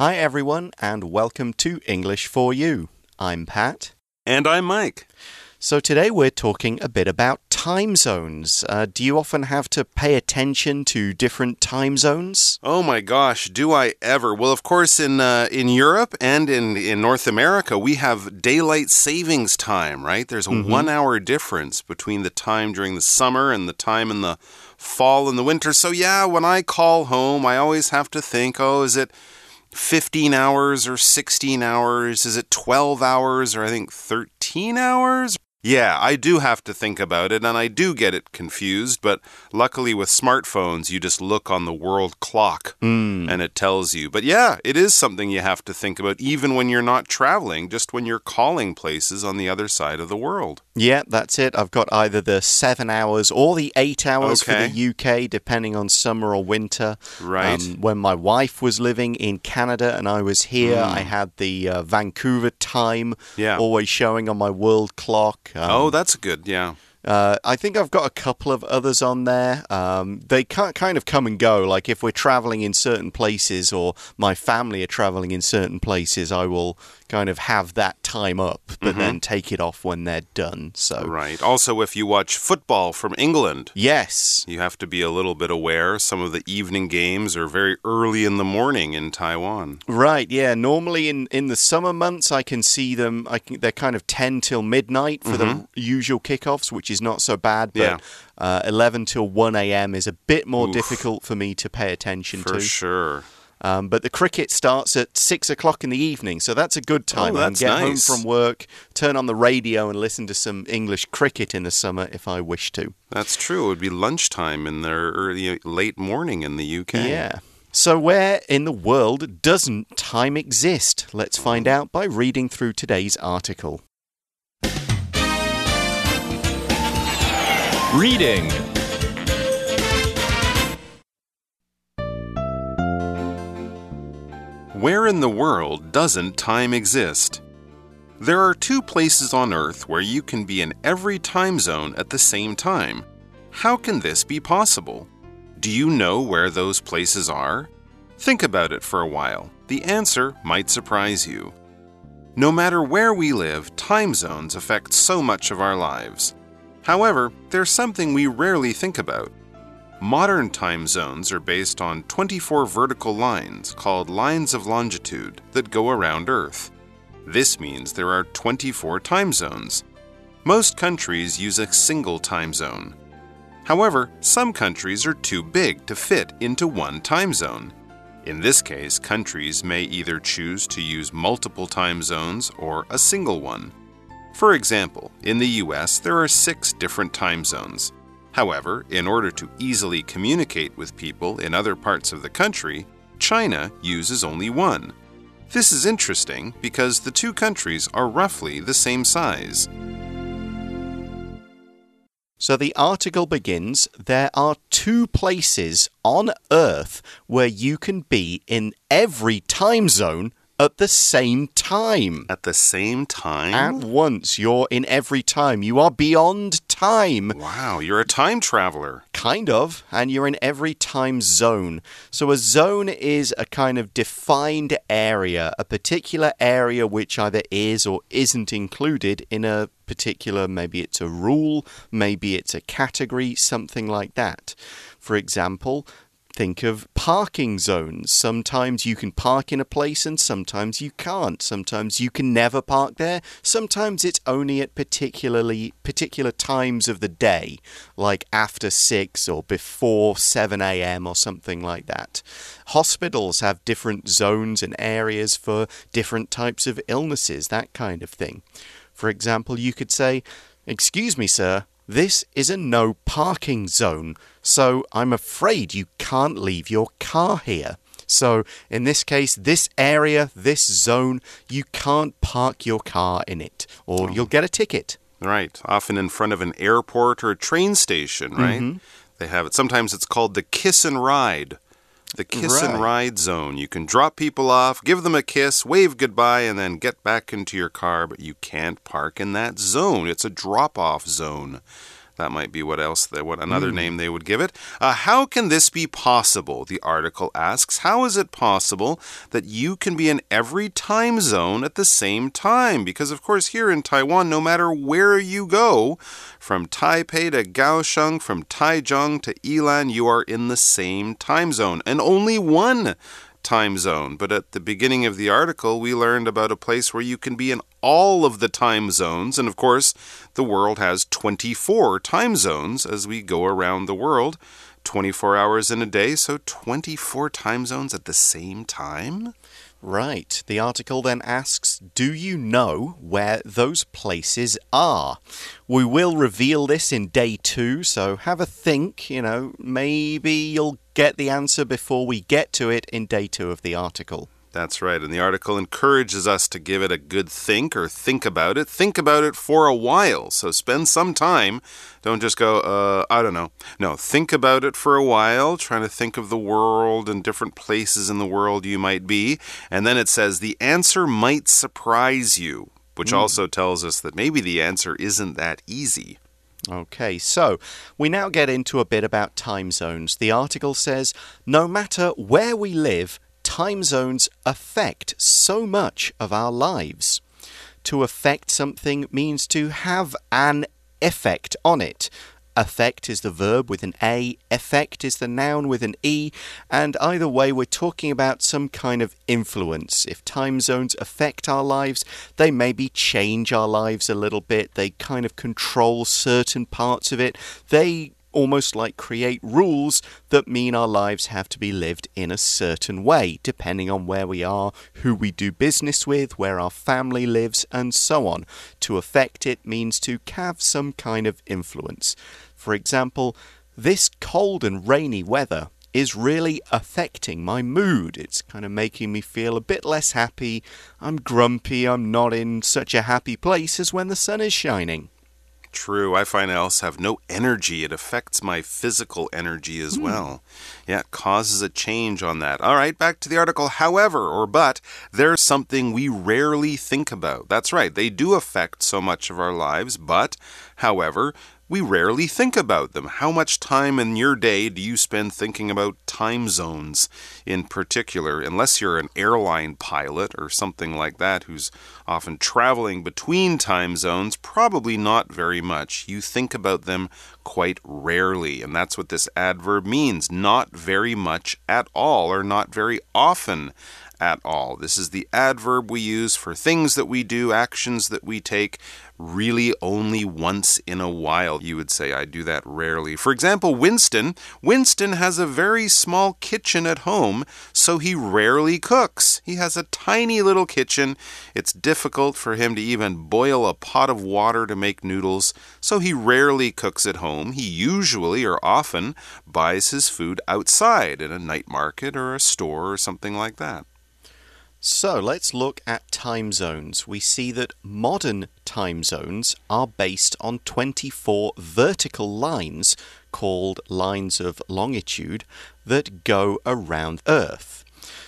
Hi, everyone, and welcome to English for You. I'm Pat. And I'm Mike. So, today we're talking a bit about time zones. Uh, do you often have to pay attention to different time zones? Oh my gosh, do I ever? Well, of course, in uh, in Europe and in in North America, we have daylight savings time, right? There's a mm -hmm. one hour difference between the time during the summer and the time in the fall and the winter. So yeah, when I call home, I always have to think, oh, is it 15 hours or 16 hours? Is it 12 hours or I think 13 hours? Yeah, I do have to think about it, and I do get it confused, but luckily with smartphones, you just look on the world clock mm. and it tells you. But yeah, it is something you have to think about, even when you're not traveling, just when you're calling places on the other side of the world. Yeah, that's it. I've got either the seven hours or the eight hours okay. for the UK, depending on summer or winter. Right. Um, when my wife was living in Canada and I was here, mm. I had the uh, Vancouver time yeah. always showing on my world clock. Um, oh, that's good. Yeah. Uh, I think I've got a couple of others on there. Um, they can't kind of come and go. Like if we're traveling in certain places or my family are traveling in certain places, I will kind of have that time up, but mm -hmm. then take it off when they're done. So right. Also, if you watch football from England, yes, you have to be a little bit aware. Some of the evening games are very early in the morning in Taiwan. Right. Yeah. Normally in in the summer months, I can see them. I can, they're kind of ten till midnight for mm -hmm. the mm-hmm. usual kickoffs, which is not so bad. But yeah. uh, 11 till 1 a.m. is a bit more Oof. difficult for me to pay attention for to. For sure. Um, but the cricket starts at six o'clock in the evening, so that's a good time. Oh, that's get nice. home from work, turn on the radio, and listen to some English cricket in the summer if I wish to. That's true. It would be lunchtime in the early, late morning in the UK. Yeah. So, where in the world doesn't time exist? Let's find out by reading through today's article. Reading Where in the world doesn't time exist? There are two places on Earth where you can be in every time zone at the same time. How can this be possible? Do you know where those places are? Think about it for a while. The answer might surprise you. No matter where we live, time zones affect so much of our lives. However, there's something we rarely think about. Modern time zones are based on 24 vertical lines called lines of longitude that go around Earth. This means there are 24 time zones. Most countries use a single time zone. However, some countries are too big to fit into one time zone. In this case, countries may either choose to use multiple time zones or a single one. For example, in the US, there are six different time zones. However, in order to easily communicate with people in other parts of the country, China uses only one. This is interesting because the two countries are roughly the same size. So the article begins There are two places on Earth where you can be in every time zone at the same time. At the same time? At once. You're in every time. You are beyond time. Wow, you're a time traveler. Kind of. And you're in every time zone. So a zone is a kind of defined area, a particular area which either is or isn't included in a particular, maybe it's a rule, maybe it's a category, something like that. For example, think of parking zones. Sometimes you can park in a place and sometimes you can't. Sometimes you can never park there. Sometimes it's only at particularly particular times of the day, like after 6 or before 7 a.m. or something like that. Hospitals have different zones and areas for different types of illnesses, that kind of thing. For example, you could say, Excuse me, sir, this is a no parking zone, so I'm afraid you can't leave your car here. So, in this case, this area, this zone, you can't park your car in it, or oh. you'll get a ticket. Right. Often in front of an airport or a train station, right? Mm -hmm. They have it. Sometimes it's called the kiss and ride the kiss right. and ride zone. You can drop people off, give them a kiss, wave goodbye, and then get back into your car, but you can't park in that zone. It's a drop off zone. That might be what else, they, what another mm. name they would give it. Uh, how can this be possible? The article asks. How is it possible that you can be in every time zone at the same time? Because, of course, here in Taiwan, no matter where you go, from Taipei to Kaohsiung, from Taichung to Yilan, you are in the same time zone, and only one time zone. But at the beginning of the article, we learned about a place where you can be in all of the time zones. And of course, the world has 24 time zones as we go around the world. 24 hours in a day, so 24 time zones at the same time? Right. The article then asks Do you know where those places are? We will reveal this in day two, so have a think. You know, maybe you'll get the answer before we get to it in day two of the article. That's right. And the article encourages us to give it a good think or think about it. Think about it for a while. So spend some time. Don't just go, uh, I don't know. No, think about it for a while, trying to think of the world and different places in the world you might be. And then it says the answer might surprise you, which mm. also tells us that maybe the answer isn't that easy. Okay, so we now get into a bit about time zones. The article says no matter where we live, time zones affect so much of our lives. To affect something means to have an effect on it. Affect is the verb with an A, effect is the noun with an E, and either way, we're talking about some kind of influence. If time zones affect our lives, they maybe change our lives a little bit, they kind of control certain parts of it, they almost like create rules that mean our lives have to be lived in a certain way, depending on where we are, who we do business with, where our family lives, and so on. To affect it means to have some kind of influence. For example, this cold and rainy weather is really affecting my mood. It's kind of making me feel a bit less happy. I'm grumpy. I'm not in such a happy place as when the sun is shining. True. I find I also have no energy. It affects my physical energy as mm. well. Yeah, it causes a change on that. All right, back to the article. However, or but, there's something we rarely think about. That's right. They do affect so much of our lives, but, however, we rarely think about them. How much time in your day do you spend thinking about time zones in particular? Unless you're an airline pilot or something like that who's often traveling between time zones, probably not very much. You think about them quite rarely, and that's what this adverb means not very much at all, or not very often at all. This is the adverb we use for things that we do, actions that we take really only once in a while. You would say, I do that rarely. For example, Winston. Winston has a very small kitchen at home, so he rarely cooks. He has a tiny little kitchen. It's difficult for him to even boil a pot of water to make noodles, so he rarely cooks at home. He usually or often buys his food outside in a night market or a store or something like that. So let's look at time zones. We see that modern time zones are based on 24 vertical lines called lines of longitude that go around Earth.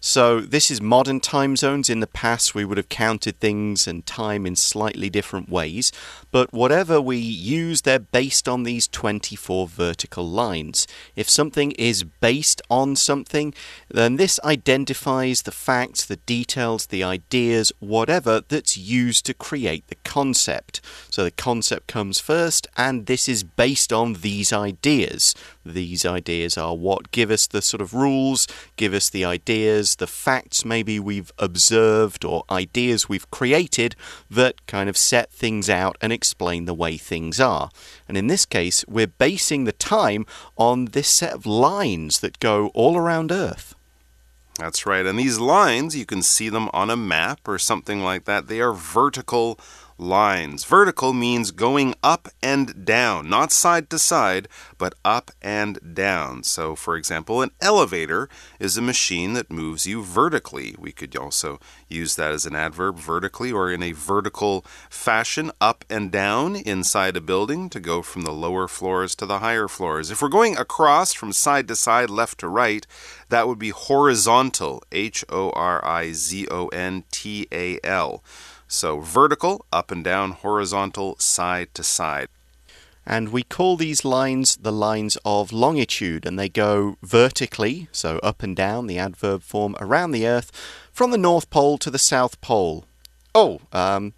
So, this is modern time zones. In the past, we would have counted things and time in slightly different ways. But whatever we use, they're based on these 24 vertical lines. If something is based on something, then this identifies the facts, the details, the ideas, whatever that's used to create the concept. So, the concept comes first, and this is based on these ideas. These ideas are what give us the sort of rules, give us the ideas, the facts maybe we've observed or ideas we've created that kind of set things out and explain the way things are. And in this case, we're basing the time on this set of lines that go all around Earth. That's right. And these lines, you can see them on a map or something like that. They are vertical lines. Vertical means going up and down, not side to side, but up and down. So, for example, an elevator is a machine that moves you vertically. We could also use that as an adverb vertically or in a vertical fashion, up and down inside a building to go from the lower floors to the higher floors. If we're going across from side to side, left to right, that would be horizontal, H O R I Z O N T A L. So vertical, up and down, horizontal, side to side. And we call these lines the lines of longitude, and they go vertically, so up and down, the adverb form, around the Earth, from the North Pole to the South Pole. Oh, um,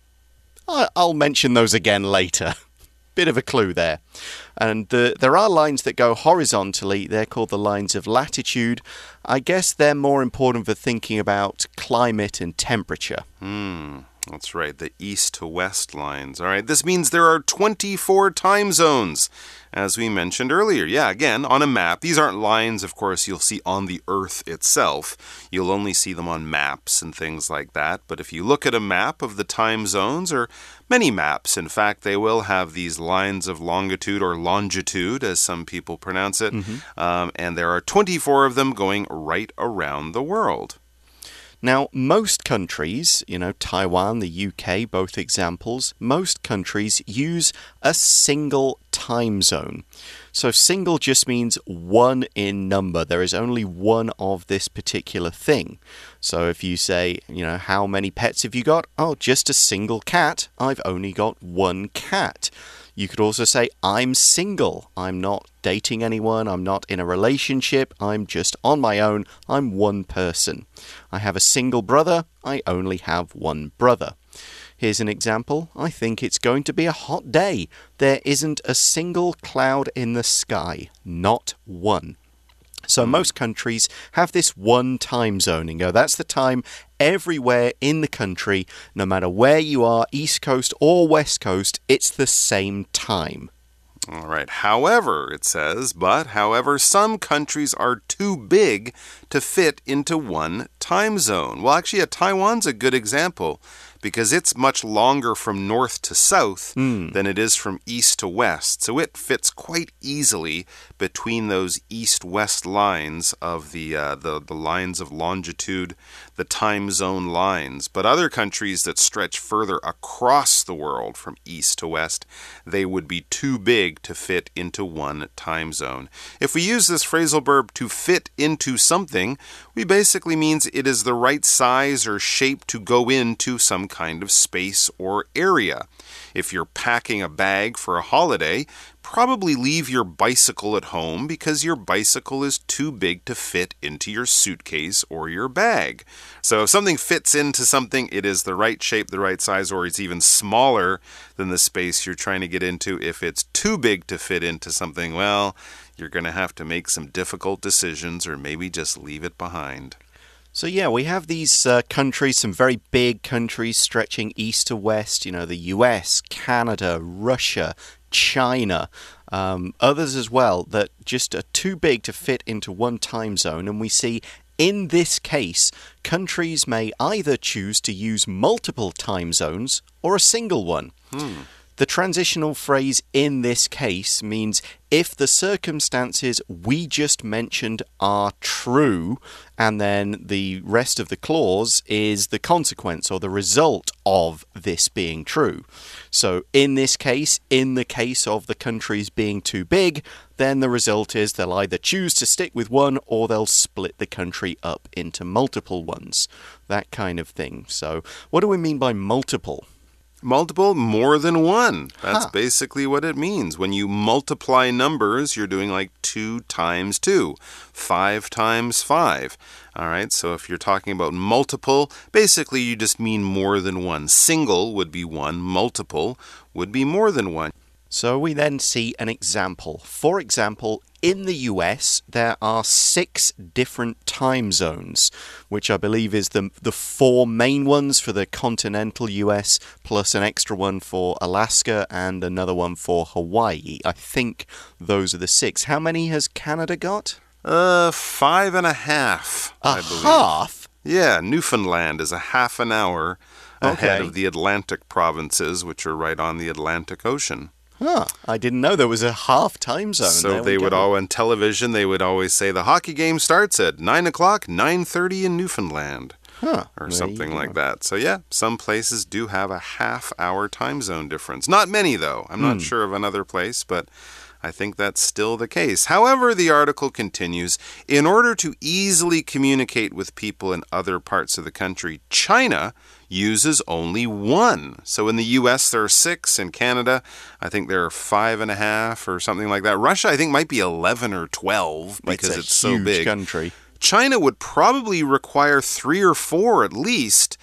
I'll mention those again later. Bit of a clue there. And the, there are lines that go horizontally. They're called the lines of latitude. I guess they're more important for thinking about climate and temperature. Hmm. That's right, the east to west lines. All right, this means there are 24 time zones, as we mentioned earlier. Yeah, again, on a map. These aren't lines, of course, you'll see on the Earth itself. You'll only see them on maps and things like that. But if you look at a map of the time zones, or many maps, in fact, they will have these lines of longitude or longitude, as some people pronounce it. Mm -hmm. um, and there are 24 of them going right around the world. Now, most countries, you know, Taiwan, the UK, both examples, most countries use a single time zone. So, single just means one in number. There is only one of this particular thing. So, if you say, you know, how many pets have you got? Oh, just a single cat. I've only got one cat. You could also say, I'm single. I'm not dating anyone. I'm not in a relationship. I'm just on my own. I'm one person. I have a single brother. I only have one brother. Here's an example. I think it's going to be a hot day. There isn't a single cloud in the sky. Not one. So most countries have this one time zone and go, that's the time everywhere in the country, no matter where you are, East Coast or West Coast, it's the same time. All right. However, it says, but however, some countries are too big to fit into one time zone. Well, actually, Taiwan's a good example because it's much longer from north to south mm. than it is from east to west. So it fits quite easily between those east-west lines of the, uh, the the lines of longitude, the time zone lines. But other countries that stretch further across the world from east to west, they would be too big to fit into one time zone. If we use this phrasal verb to fit into something, we basically means it is the right size or shape to go into some kind of space or area. If you're packing a bag for a holiday, probably leave your bicycle at home because your bicycle is too big to fit into your suitcase or your bag. So if something fits into something, it is the right shape, the right size, or it's even smaller than the space you're trying to get into. If it's too big to fit into something, well, you're going to have to make some difficult decisions or maybe just leave it behind. So, yeah, we have these uh, countries, some very big countries stretching east to west, you know, the US, Canada, Russia, China, um, others as well, that just are too big to fit into one time zone. And we see in this case, countries may either choose to use multiple time zones or a single one. Hmm. The transitional phrase in this case means if the circumstances we just mentioned are true, and then the rest of the clause is the consequence or the result of this being true. So, in this case, in the case of the countries being too big, then the result is they'll either choose to stick with one or they'll split the country up into multiple ones. That kind of thing. So, what do we mean by multiple? Multiple, more than one. That's huh. basically what it means. When you multiply numbers, you're doing like 2 times 2, 5 times 5. All right, so if you're talking about multiple, basically you just mean more than one. Single would be one, multiple would be more than one. So we then see an example. For example, in the US, there are six different time zones, which I believe is the, the four main ones for the continental US, plus an extra one for Alaska and another one for Hawaii. I think those are the six. How many has Canada got? Uh, five and a half. A I believe. half? Yeah, Newfoundland is a half an hour ahead okay. of the Atlantic provinces, which are right on the Atlantic Ocean. Huh. I didn't know there was a half time zone. So there they would all on television. They would always say the hockey game starts at nine o'clock, nine thirty in Newfoundland. Huh, or something like that. So, yeah, some places do have a half hour time zone difference. Not many, though. I'm not hmm. sure of another place, but I think that's still the case. However, the article continues in order to easily communicate with people in other parts of the country, China uses only one. So in the US, there are six. In Canada, I think there are five and a half or something like that. Russia, I think, might be 11 or 12 because it's, it's so big. country. China would probably require three or four at least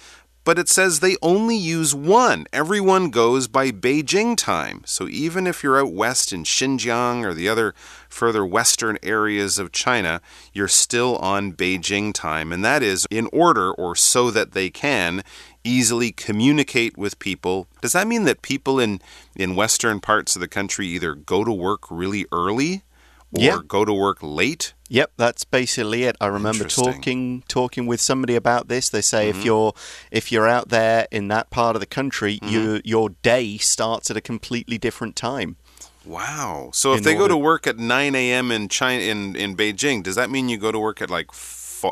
but it says they only use one. Everyone goes by Beijing time. So even if you're out west in Xinjiang or the other further western areas of China, you're still on Beijing time. And that is in order or so that they can easily communicate with people. Does that mean that people in, in western parts of the country either go to work really early or Yeah. go to work late? Yep, that's basically it. I remember Mm-hmm. talking talking with somebody about this. They say if you're if you're out there in that part of the country, Mm-hmm. you, your day starts at a completely different time. Wow. So if they go to work at 9 a.m. in China in, in Beijing, does that mean you go to work at like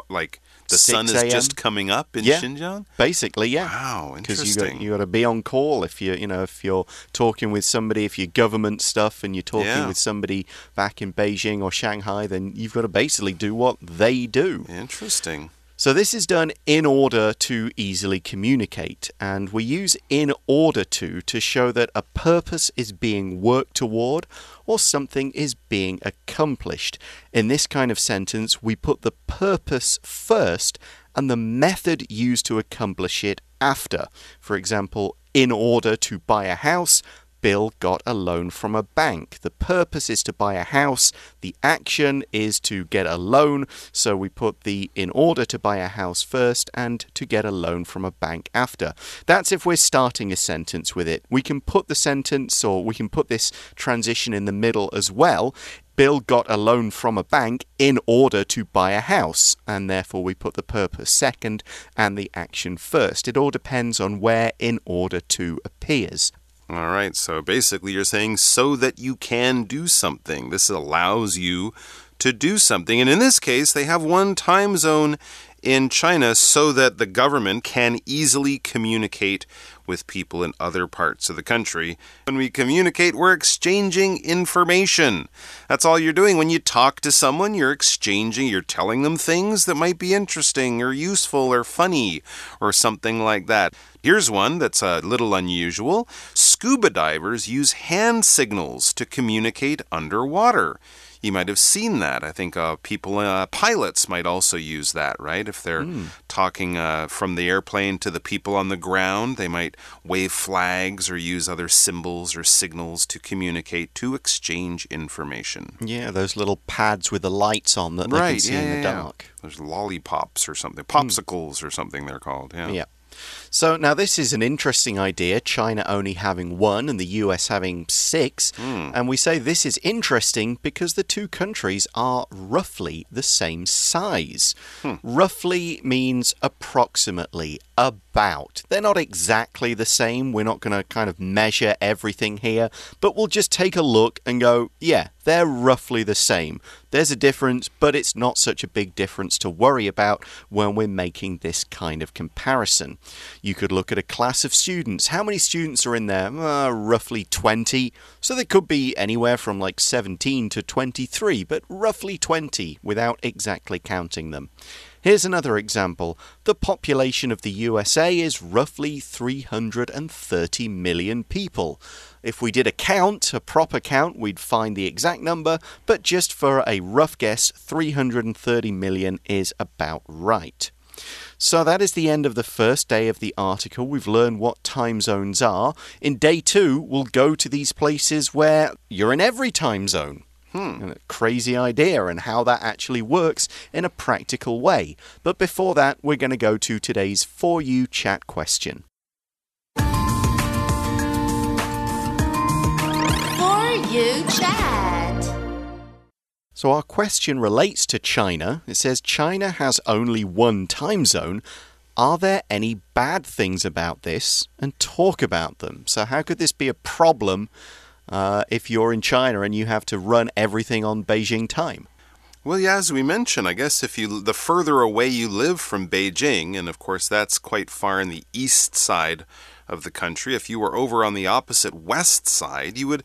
like the sun is just coming up in Yeah. Xinjiang? Basically, yeah. Wow, Because you interesting. got you got to be on call if you you know if you're talking with somebody if you're government stuff and you're talking Yeah. with somebody back in Beijing or Shanghai then you've got to basically do what they do. Interesting. So this is done in order to easily communicate, and we use in order to to show that a purpose is being worked toward or something is being accomplished. In this kind of sentence, we put the purpose first and the method used to accomplish it after. For example, in order to buy a house, Bill got a loan from a bank. The purpose is to buy a house. The action is to get a loan. So we put the in order to buy a house first and to get a loan from a bank after. That's if we're starting a sentence with it. We can put the sentence or we can put this transition in the middle as well. Bill got a loan from a bank in order to buy a house, and therefore we put the purpose second and the action first. It all depends on where in order to appears. All right. So basically, you're saying so that you can do something. This allows you to do something. And in this case, they have one time zone in China so that the government can easily communicate with people in other parts of the country. When we communicate, we're exchanging information. That's all you're doing. When you talk to someone, you're exchanging, you're telling them things that might be interesting or useful or funny or something like that. Here's one that's a little unusual. Scuba divers use hand signals to communicate underwater. You might have seen that. I think uh, people, uh, pilots might also use that, right? If they're talking uh, from the airplane to the people on the ground, they might wave flags or use other symbols or signals to communicate, to exchange information. Yeah, those little pads with the lights on that they right, can see yeah, in the yeah, yeah. dark. There's lollipops or something, popsicles or something they're called. Yeah. Yeah. So now this is an interesting idea, China only having one and the US having six. Hmm. And we say this is interesting because the two countries are roughly the same size. Hmm. Roughly means approximately, about. They're not exactly the same. We're not going to kind of measure everything here, but we'll just take a look and go, yeah, they're roughly the same. There's a difference, but it's not such a big difference to worry about when we're making this kind of comparison. You could look at a class of students. How many students are in there? Uh, roughly 20. So they could be anywhere from like 17 to 23, but roughly 20 without exactly counting them. Here's another example. The population of the USA is roughly 330 million people. If we did a count, a proper count, we'd find the exact number, but just for a rough guess, 330 million is about right. So that is the end of the first day of the article. We've learned what time zones are. In day two, we'll go to these places where you're in every time zone. Hmm. A crazy idea and how that actually works in a practical way. But before that, we're going to go to today's For You chat question. For you chat. So our question relates to China. It says China has only one time zone. Are there any bad things about this? And talk about them. So, how could this be a problem uh, if you're in China and you have to run everything on Beijing time? Well, yeah, as we mentioned, I guess if you the further away you live from Beijing, and of course that's quite far in the east side of the country, if you were over on the opposite west side, you would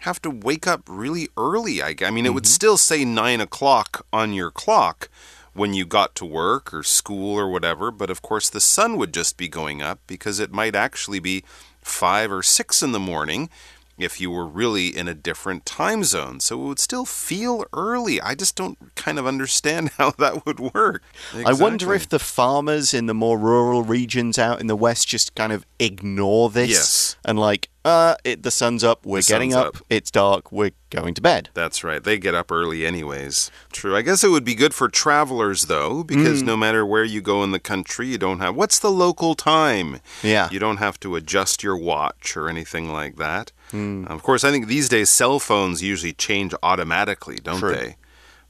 have to wake up really early. I, I mean, it would still say nine o'clock on your clock when you got to work or school or whatever, but of course the sun would just be going up because it might actually be five or six in the morning if you were really in a different time zone. So it would still feel early. I just don't kind of understand how that would work. I wonder if the farmers in the more rural regions out in the west just kind of ignore this Yes. and like, uh, it, the sun's up, we're The getting up, up. it's dark, we're going to bed. That's right. They get up early, anyways. True. I guess it would be good for travelers, though, because no matter where you go in the country, you don't have. What's the local time? Yeah. You don't have to adjust your watch or anything like that. Hmm. Of course, I think these days cell phones usually change automatically, don't True. they?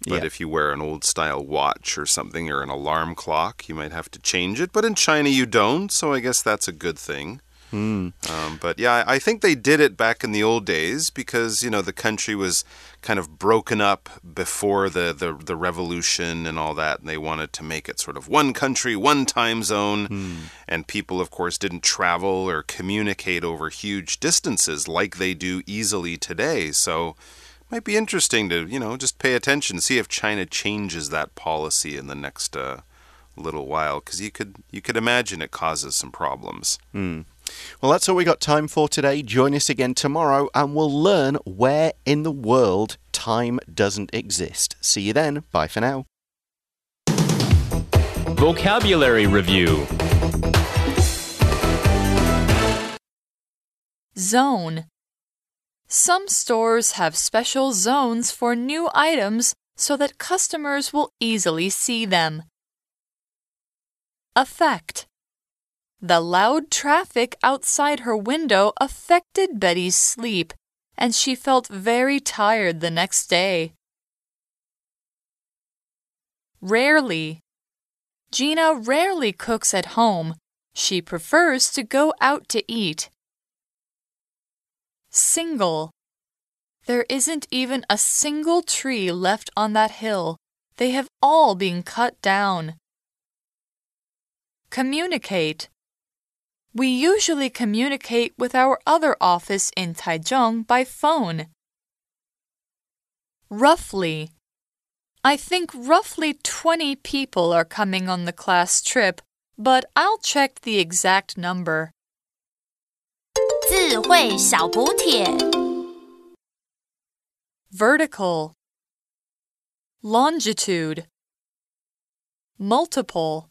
But Yeah. if you wear an old style watch or something or an alarm clock, you might have to change it. But in China, you don't, so I guess that's a good thing. Um, but yeah, I think they did it back in the old days because you know the country was kind of broken up before the the, the revolution and all that, and they wanted to make it sort of one country, one time zone, and people, of course, didn't travel or communicate over huge distances like they do easily today. So. Might be interesting to, you know, just pay attention, see if China changes that policy in the next uh, little while, because you could you could imagine it causes some problems. Well, that's all we got time for today. Join us again tomorrow and we'll learn where in the world time doesn't exist. See you then. Bye for now. Vocabulary Review Zone. Some stores have special zones for new items so that customers will easily see them. Affect. The loud traffic outside her window affected Betty's sleep, and she felt very tired the next day. Rarely. Gina rarely cooks at home. She prefers to go out to eat. Single. There isn't even a single tree left on that hill. They have all been cut down. Communicate. We usually communicate with our other office in Taichung by phone. Roughly. I think roughly 20 people are coming on the class trip, but I'll check the exact number. 智慧小补帖。 Vertical. Longitude. Multiple.